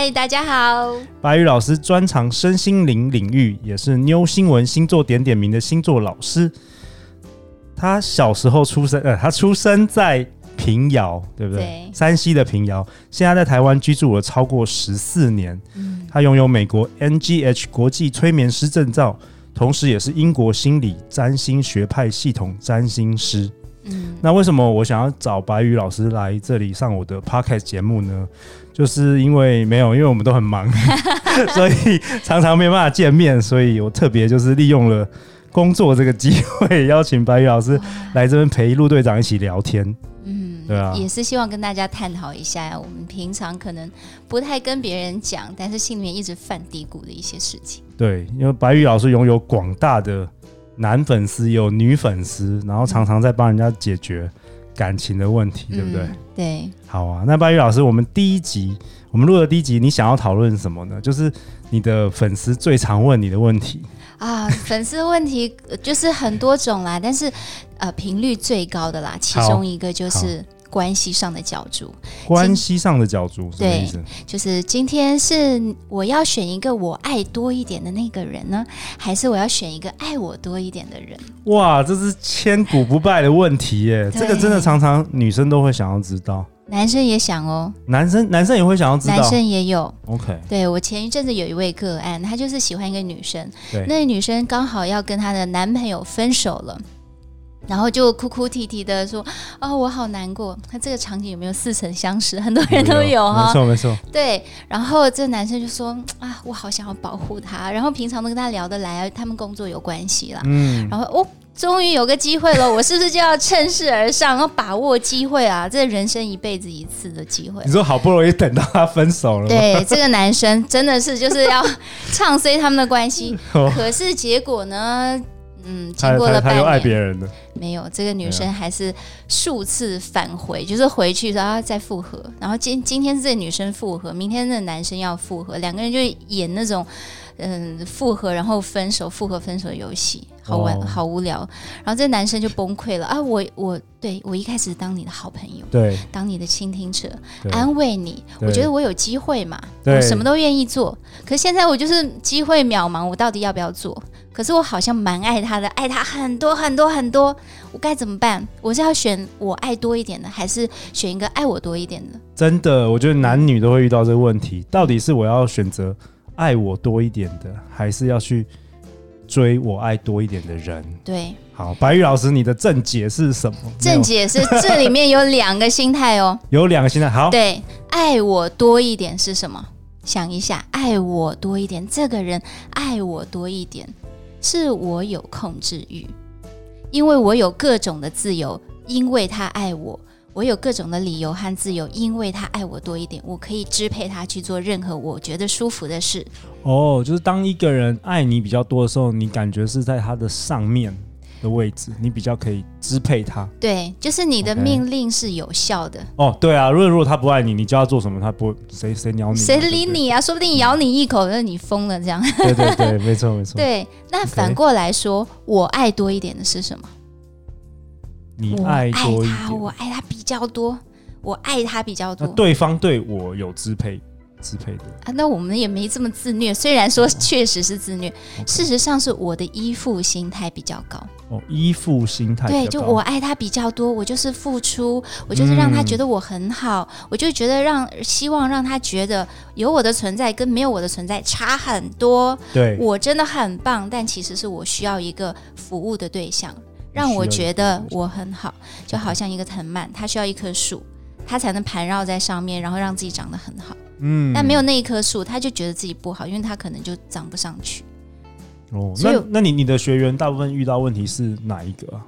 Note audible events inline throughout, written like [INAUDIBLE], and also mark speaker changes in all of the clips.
Speaker 1: 嗨，大家好！
Speaker 2: 白宇老师专长身心灵领域，也是妞新闻星座点点名的星座老师。他小时候出生，呃，他出生在平遥，对不对？对。山西的平遥，现在在台湾居住了超过十四年。嗯。他拥有美国 NGH 国际催眠师证照，同时也是英国心理占星学派系统占星师。嗯。那为什么我想要找白宇老师来这里上我的 Podcast 节目呢？就是因为没有，因为我们都很忙，[LAUGHS] 所以常常没办法见面，所以我特别就是利用了工作这个机会，邀请白宇老师来这边陪陆队长一起聊天。嗯，对啊，
Speaker 1: 也是希望跟大家探讨一下我们平常可能不太跟别人讲，但是心里面一直犯嘀咕的一些事情。
Speaker 2: 对，因为白宇老师拥有广大的男粉丝，有女粉丝，然后常常在帮人家解决。感情的问题，对不对？
Speaker 1: 嗯、对，
Speaker 2: 好啊。那巴宇老师，我们第一集我们录的第一集，你想要讨论什么呢？就是你的粉丝最常问你的问题
Speaker 1: 啊。粉丝问题就是很多种啦，但是呃，频率最高的啦，其中一个就是。关系上的角逐，
Speaker 2: 关系上的角逐，什么意思？
Speaker 1: 对，就是今天是我要选一个我爱多一点的那个人呢，还是我要选一个爱我多一点的人？
Speaker 2: 哇，这是千古不败的问题耶！这个真的常常女生都会想要知道，
Speaker 1: 男生也想哦，
Speaker 2: 男生男生也会想要知道，
Speaker 1: 男生也有。
Speaker 2: OK，
Speaker 1: 对，我前一阵子有一位个案，他就是喜欢一个女生，那个女生刚好要跟她的男朋友分手了。然后就哭哭啼啼的说：“哦，我好难过。”他这个场景有没有似曾相识？很多人都有哈，
Speaker 2: 没错没错。
Speaker 1: 对，然后这个男生就说：“啊，我好想要保护他。”然后平常都跟他聊得来，他们工作有关系啦。嗯。然后哦，终于有个机会了，我是不是就要趁势而上，要把握机会啊？这人生一辈子一次的机会。
Speaker 2: 你说好不容易等到他分手了。
Speaker 1: 对，这个男生真的是就是要唱衰他们的关系，[LAUGHS] 可是结果呢？嗯，经过了半年，爱别人了。没有，这个女生还是数次返回，就是回去然后再复合，然后今今天是这女生复合，明天那男生要复合，两个人就演那种嗯复合然后分手复合分手的游戏。好玩，哦、好无聊，然后这男生就崩溃了啊！我我对我一开始当你的好朋友，
Speaker 2: 对，
Speaker 1: 当你的倾听者，安慰你，我觉得我有机会嘛，我什么都愿意做。可是现在我就是机会渺茫，我到底要不要做？可是我好像蛮爱他的，爱他很多很多很多，我该怎么办？我是要选我爱多一点的，还是选一个爱我多一点的？
Speaker 2: 真的，我觉得男女都会遇到这个问题，到底是我要选择爱我多一点的，还是要去？追我爱多一点的人，
Speaker 1: 对，
Speaker 2: 好，白玉老师，你的正解是什么？
Speaker 1: 正解是这里面有两个心态哦，[LAUGHS]
Speaker 2: 有两个心态，好，
Speaker 1: 对，爱我多一点是什么？想一下，爱我多一点，这个人爱我多一点，是我有控制欲，因为我有各种的自由，因为他爱我。我有各种的理由和自由，因为他爱我多一点，我可以支配他去做任何我觉得舒服的事。
Speaker 2: 哦，就是当一个人爱你比较多的时候，你感觉是在他的上面的位置，你比较可以支配他。
Speaker 1: 对，就是你的命令是有效的。
Speaker 2: 哦，对啊，如果如果他不爱你，你叫他做什么，他不谁谁鸟你，
Speaker 1: 谁理你啊？说不定咬你一口，那、嗯、你疯了这样。[LAUGHS]
Speaker 2: 对对对，没错没错。
Speaker 1: 对，那反过来说.我爱多一点的是什么？
Speaker 2: 你爱多一点，
Speaker 1: 我爱他，我爱他比较多，我爱他比较多。
Speaker 2: 那对方对我有支配，支配的
Speaker 1: 啊？那我们也没这么自虐，虽然说确实是自虐，哦、事实上是我的依附心态比较高。
Speaker 2: 哦，依附心态
Speaker 1: 对，就我爱他比较多，我就是付出，我就是让他觉得我很好，嗯、我就觉得让希望让他觉得有我的存在跟没有我的存在差很多。
Speaker 2: 对，
Speaker 1: 我真的很棒，但其实是我需要一个服务的对象。让我觉得我很好，就好像一个藤蔓，它需要一棵树，它才能盘绕在上面，然后让自己长得很好。嗯，但没有那一棵树，他就觉得自己不好，因为他可能就长不上去。
Speaker 2: 哦，那那你你的学员大部分遇到问题是哪一个啊？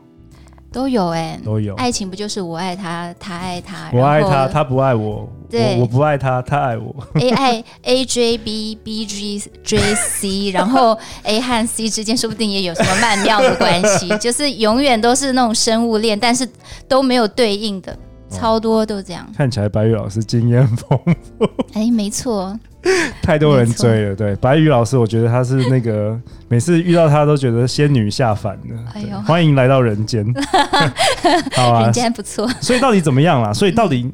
Speaker 1: 都有哎、欸，
Speaker 2: 都有。
Speaker 1: 爱情不就是我爱他，他爱他，
Speaker 2: 我爱他，他不爱我，
Speaker 1: 对
Speaker 2: 我，我不爱他，他爱我。
Speaker 1: A 爱 A J B，B G J C，然后 A 和 C 之间说不定也有什么曼妙的关系，[LAUGHS] 就是永远都是那种生物链，但是都没有对应的，超多都这样。
Speaker 2: 看起来白宇老师经验丰富。[LAUGHS]
Speaker 1: 哎，没错。[LAUGHS]
Speaker 2: 太多人追了，对白宇老师，我觉得他是那个每次遇到他都觉得仙女下凡的。哎呦，欢迎来到人间，[LAUGHS] 好啊，
Speaker 1: 人间不错。
Speaker 2: 所以到底怎么样啦？所以到底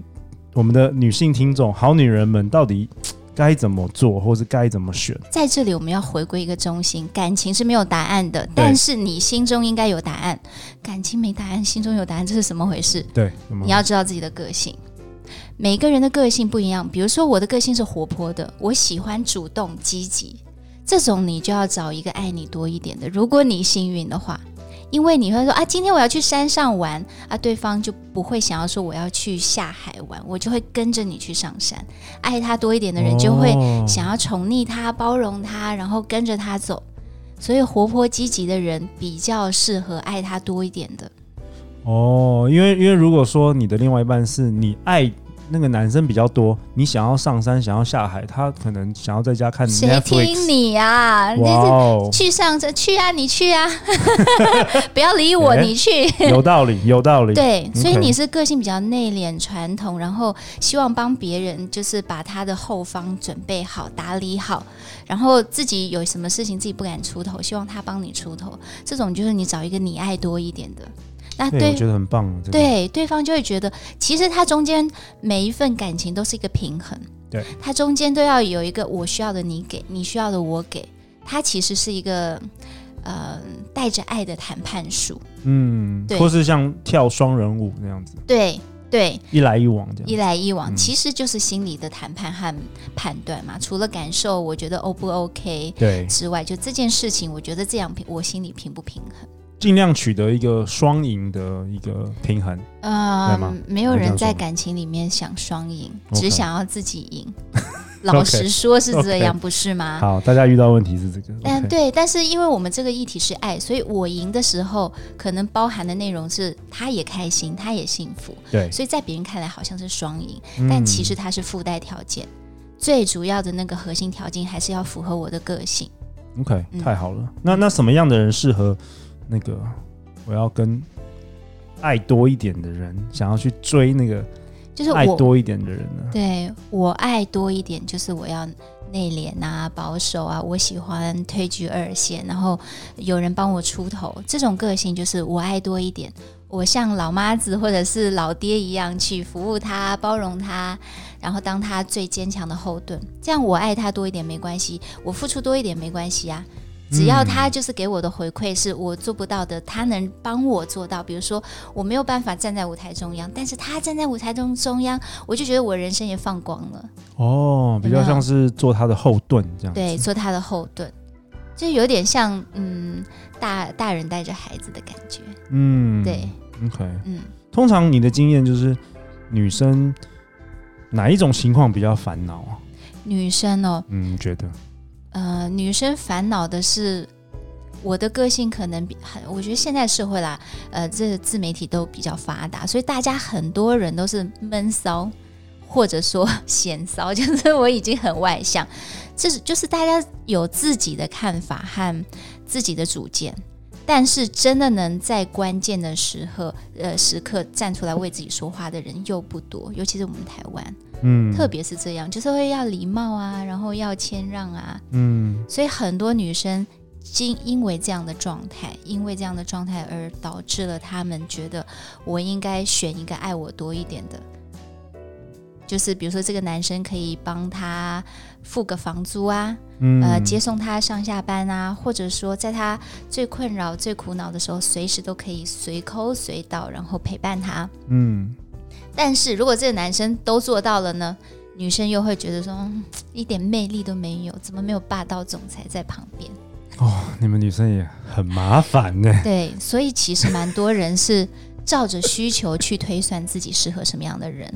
Speaker 2: 我们的女性听众、好女人们到底该怎么做，或是该怎么选？
Speaker 1: 在这里，我们要回归一个中心：感情是没有答案的，但是你心中应该有答案。感情没答案，心中有答案，这是怎么回事？
Speaker 2: 对，
Speaker 1: 你要知道自己的个性。每个人的个性不一样，比如说我的个性是活泼的，我喜欢主动积极，这种你就要找一个爱你多一点的。如果你幸运的话，因为你会说啊，今天我要去山上玩啊，对方就不会想要说我要去下海玩，我就会跟着你去上山。爱他多一点的人就会想要宠溺他、包容他，然后跟着他走。所以活泼积极的人比较适合爱他多一点的。
Speaker 2: 哦，因为因为如果说你的另外一半是你爱。那个男生比较多，你想要上山，想要下海，他可能想要在家看 Netflix。
Speaker 1: 谁听你啊？哇哦！去上山，去啊，你去啊！[LAUGHS] 不要理我，欸、你去。
Speaker 2: 有道理，有道理。
Speaker 1: 对，所以你是个性比较内敛、传统，然后希望帮别人，就是把他的后方准备好、打理好，然后自己有什么事情自己不敢出头，希望他帮你出头。这种就是你找一个你爱多一点的。那对，
Speaker 2: 对，我觉得很棒。
Speaker 1: 对，对方就会觉得，其实他中间每一份感情都是一个平衡。
Speaker 2: 对，
Speaker 1: 他中间都要有一个我需要的你给，你需要的我给。他其实是一个呃带着爱的谈判术。
Speaker 2: 嗯，
Speaker 1: 对，
Speaker 2: 或是像跳双人舞那样子。
Speaker 1: 对对，
Speaker 2: 一来一往这样。
Speaker 1: 一来一往，其实就是心理的谈判和判断嘛。嗯，除了感受，我觉得 O 不 OK 对之外，就这件事情，我觉得这样平，我心里平不平衡。
Speaker 2: 尽量取得一个双赢的一个平衡，
Speaker 1: 呃，没有人在感情里面想双赢，只想要自己赢。[LAUGHS] 老实说是这样，不是吗？[LAUGHS]
Speaker 2: 好，大家遇到问题是这个。
Speaker 1: 嗯，对，但是因为我们这个议题是爱，所以我赢的时候，可能包含的内容是他也开心，他也幸福。
Speaker 2: 对，
Speaker 1: 所以在别人看来好像是双赢，但其实它是附带条件，最主要的那个核心条件还是要符合我的个性。
Speaker 2: OK，太好了。那那什么样的人适合？那个，我要跟爱多一点的人，想要去追那个，就是爱多一点的人呢？
Speaker 1: 对，我爱多一点，就是我要内敛啊、保守啊，我喜欢退居二线，然后有人帮我出头，这种个性就是我爱多一点。我像老妈子或者是老爹一样去服务他、包容他，然后当他最坚强的后盾。这样我爱他多一点没关系，我付出多一点没关系啊。只要他就是给我的回馈是我做不到的，他能帮我做到。比如说我没有办法站在舞台中央，但是他站在舞台中中央，我就觉得我人生也放光了。
Speaker 2: 哦，比较像是做他的后盾这样。
Speaker 1: 对，做他的后盾，就有点像嗯，大大人带着孩子的感觉。嗯，对。
Speaker 2: OK，嗯，通常你的经验就是女生哪一种情况比较烦恼啊？
Speaker 1: 女生哦，
Speaker 2: 嗯，觉得。
Speaker 1: 呃，女生烦恼的是我的个性可能比很，我觉得现在社会啦，呃，这自媒体都比较发达，所以大家很多人都是闷骚，或者说闲骚，就是我已经很外向，这是就是大家有自己的看法和自己的主见，但是真的能在关键的时刻，呃，时刻站出来为自己说话的人又不多，尤其是我们台湾。嗯，特别是这样，就是会要礼貌啊，然后要谦让啊，嗯，所以很多女生因因为这样的状态，因为这样的状态而导致了她们觉得我应该选一个爱我多一点的，就是比如说这个男生可以帮她付个房租啊，嗯，呃，接送她上下班啊，或者说在她最困扰、最苦恼的时候，随时都可以随抠随到，然后陪伴她，嗯。但是如果这个男生都做到了呢，女生又会觉得说，嗯，一点魅力都没有，怎么没有霸道总裁在旁边？
Speaker 2: 哦，你们女生也很麻烦呢。
Speaker 1: 对，所以其实蛮多人是 [LAUGHS] 照着需求去推算自己适合什么样的人，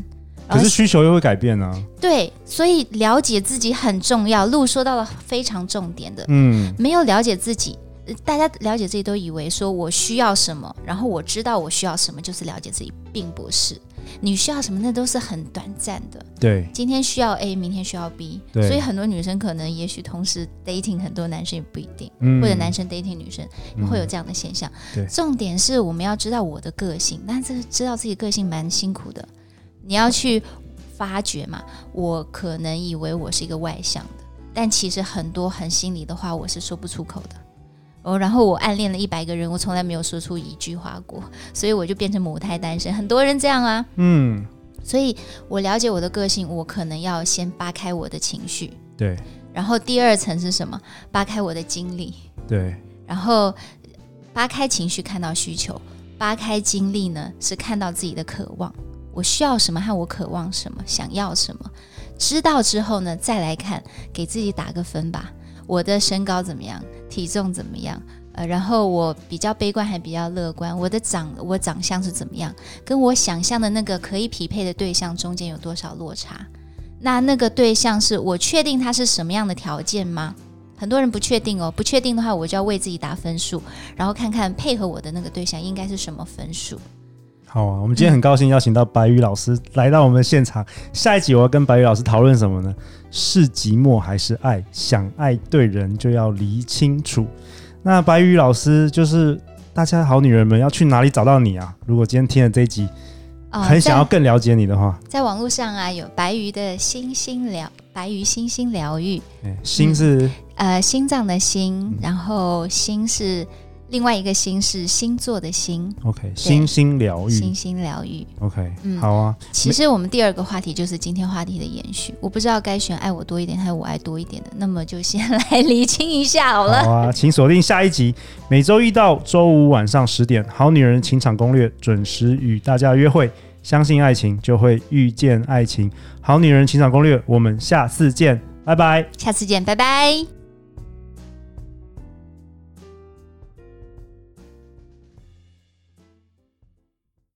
Speaker 2: 可是需求又会改变呢？
Speaker 1: 对，所以了解自己很重要。路说到了非常重点的，嗯，没有了解自己，大家了解自己都以为说我需要什么，然后我知道我需要什么就是了解自己，并不是。你需要什么，那都是很短暂的。
Speaker 2: 对，
Speaker 1: 今天需要 A，明天需要 B。
Speaker 2: 对，
Speaker 1: 所以很多女生可能也许同时 dating 很多男生也不一定，嗯、或者男生 dating 女生也会有这样的现象。
Speaker 2: 对，
Speaker 1: 重点是我们要知道我的个性，但这个知道自己个性蛮辛苦的，你要去发掘嘛。我可能以为我是一个外向的，但其实很多很心里的话我是说不出口的。哦，然后我暗恋了一百个人，我从来没有说出一句话过，所以我就变成母胎单身。很多人这样啊，
Speaker 2: 嗯，
Speaker 1: 所以我了解我的个性，我可能要先扒开我的情绪，
Speaker 2: 对，
Speaker 1: 然后第二层是什么？扒开我的经历，
Speaker 2: 对，
Speaker 1: 然后扒开情绪看到需求，扒开经历呢是看到自己的渴望，我需要什么和我渴望什么，想要什么，知道之后呢再来看，给自己打个分吧。我的身高怎么样？体重怎么样？呃，然后我比较悲观还比较乐观？我的长我长相是怎么样？跟我想象的那个可以匹配的对象中间有多少落差？那那个对象是我确定他是什么样的条件吗？很多人不确定哦，不确定的话，我就要为自己打分数，然后看看配合我的那个对象应该是什么分数。
Speaker 2: 好啊，我们今天很高兴邀请到白宇老师来到我们的现场。下一集我要跟白宇老师讨论什么呢？是寂寞还是爱？想爱对人就要理清楚。那白宇老师就是大家好女人们要去哪里找到你啊？如果今天听了这一集，哦、很想要更了解你的话，
Speaker 1: 在，在网络上啊有白鱼的星星疗，白鱼星星疗愈。
Speaker 2: 心是、
Speaker 1: 嗯、呃心脏的心，然后心是。另外一个星是星座的星
Speaker 2: ，OK，星星疗愈，
Speaker 1: 星星疗愈
Speaker 2: ，OK，嗯，好啊。
Speaker 1: 其实我们第二个话题就是今天话题的延续，我不知道该选爱我多一点还是我爱多一点的，那么就先来 [LAUGHS] 厘清一下好了。
Speaker 2: 好啊，请锁定下一集，每周一到周五晚上十点，《好女人情场攻略》准时与大家约会。相信爱情，就会遇见爱情。好女人情场攻略，我们下次见，拜拜。
Speaker 1: 下次见，拜拜。